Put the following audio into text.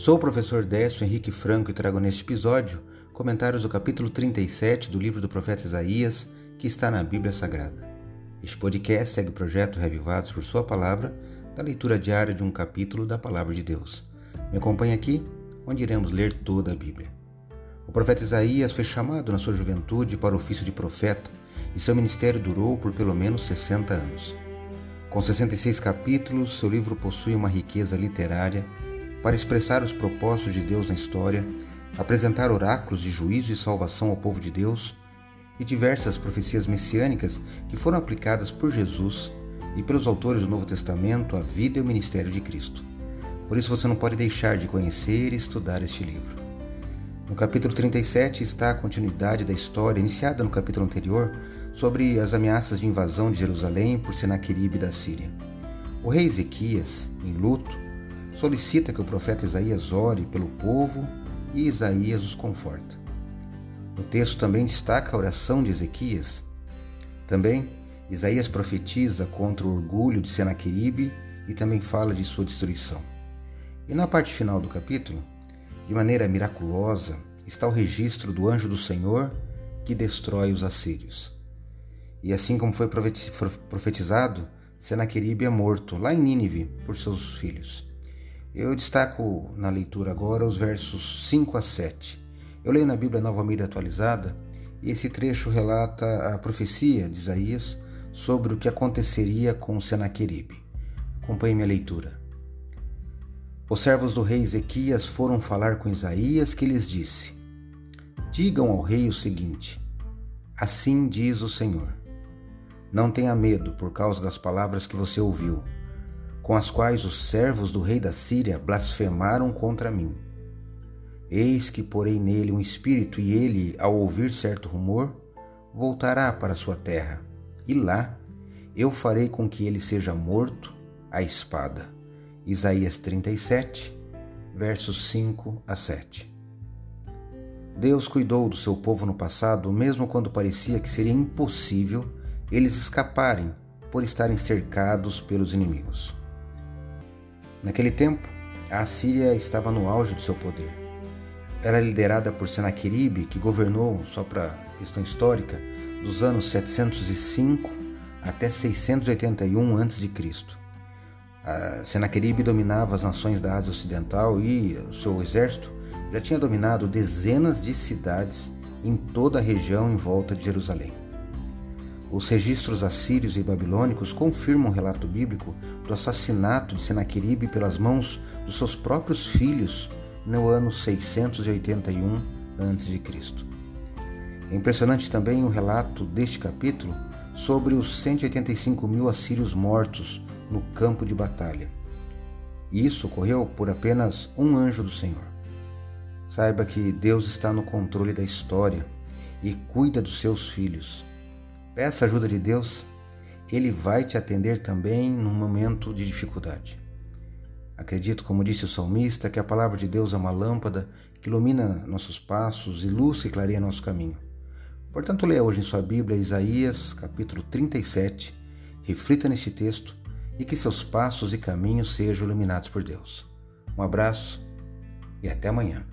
Sou o professor Décio Henrique Franco e trago neste episódio comentários do capítulo 37 do livro do profeta Isaías, que está na Bíblia Sagrada. Este podcast segue o projeto Revivados por Sua Palavra, da leitura diária de um capítulo da Palavra de Deus. Me acompanhe aqui, onde iremos ler toda a Bíblia. O profeta Isaías foi chamado na sua juventude para o ofício de profeta e seu ministério durou por pelo menos 60 anos. Com 66 capítulos, seu livro possui uma riqueza literária para expressar os propósitos de Deus na história, apresentar oráculos de juízo e salvação ao povo de Deus e diversas profecias messiânicas que foram aplicadas por Jesus e pelos autores do Novo Testamento à vida e ao ministério de Cristo. Por isso você não pode deixar de conhecer e estudar este livro. No capítulo 37 está a continuidade da história iniciada no capítulo anterior sobre as ameaças de invasão de Jerusalém por Senaqueribe da Síria. O rei Ezequias, em luto, solicita que o profeta Isaías ore pelo povo e Isaías os conforta. O texto também destaca a oração de Ezequias. Também, Isaías profetiza contra o orgulho de Senaqueribe e também fala de sua destruição. E na parte final do capítulo, de maneira miraculosa, está o registro do anjo do Senhor que destrói os assírios. E assim como foi profetizado, Senaqueribe é morto lá em Nínive por seus filhos. Eu destaco na leitura agora os versos 5 a 7. Eu leio na Bíblia Nova Almeida Atualizada e esse trecho relata a profecia de Isaías sobre o que aconteceria com Senaqueribe. Acompanhe minha leitura. Os servos do rei Ezequias foram falar com Isaías, que lhes disse: Digam ao rei o seguinte: Assim diz o Senhor: Não tenha medo por causa das palavras que você ouviu com as quais os servos do rei da Síria blasfemaram contra mim. Eis que porei nele um espírito, e ele, ao ouvir certo rumor, voltará para sua terra, e lá eu farei com que ele seja morto à espada. Isaías 37, versos 5 a 7. Deus cuidou do seu povo no passado, mesmo quando parecia que seria impossível eles escaparem por estarem cercados pelos inimigos. Naquele tempo, a Assíria estava no auge do seu poder. Era liderada por Senaqueribe, que governou, só para questão histórica, dos anos 705 até 681 a.C. Senaqueribe dominava as nações da Ásia Ocidental e o seu exército já tinha dominado dezenas de cidades em toda a região em volta de Jerusalém. Os registros assírios e babilônicos confirmam o relato bíblico do assassinato de Senaqueribe pelas mãos dos seus próprios filhos no ano 681 a.C. É impressionante também o relato deste capítulo sobre os 185 mil assírios mortos no campo de batalha. Isso ocorreu por apenas um anjo do Senhor. Saiba que Deus está no controle da história e cuida dos seus filhos Peça ajuda de Deus, Ele vai te atender também num momento de dificuldade. Acredito, como disse o salmista, que a palavra de Deus é uma lâmpada que ilumina nossos passos e luz que clareia nosso caminho. Portanto, leia hoje em sua Bíblia Isaías, capítulo 37, reflita neste texto e que seus passos e caminhos sejam iluminados por Deus. Um abraço e até amanhã.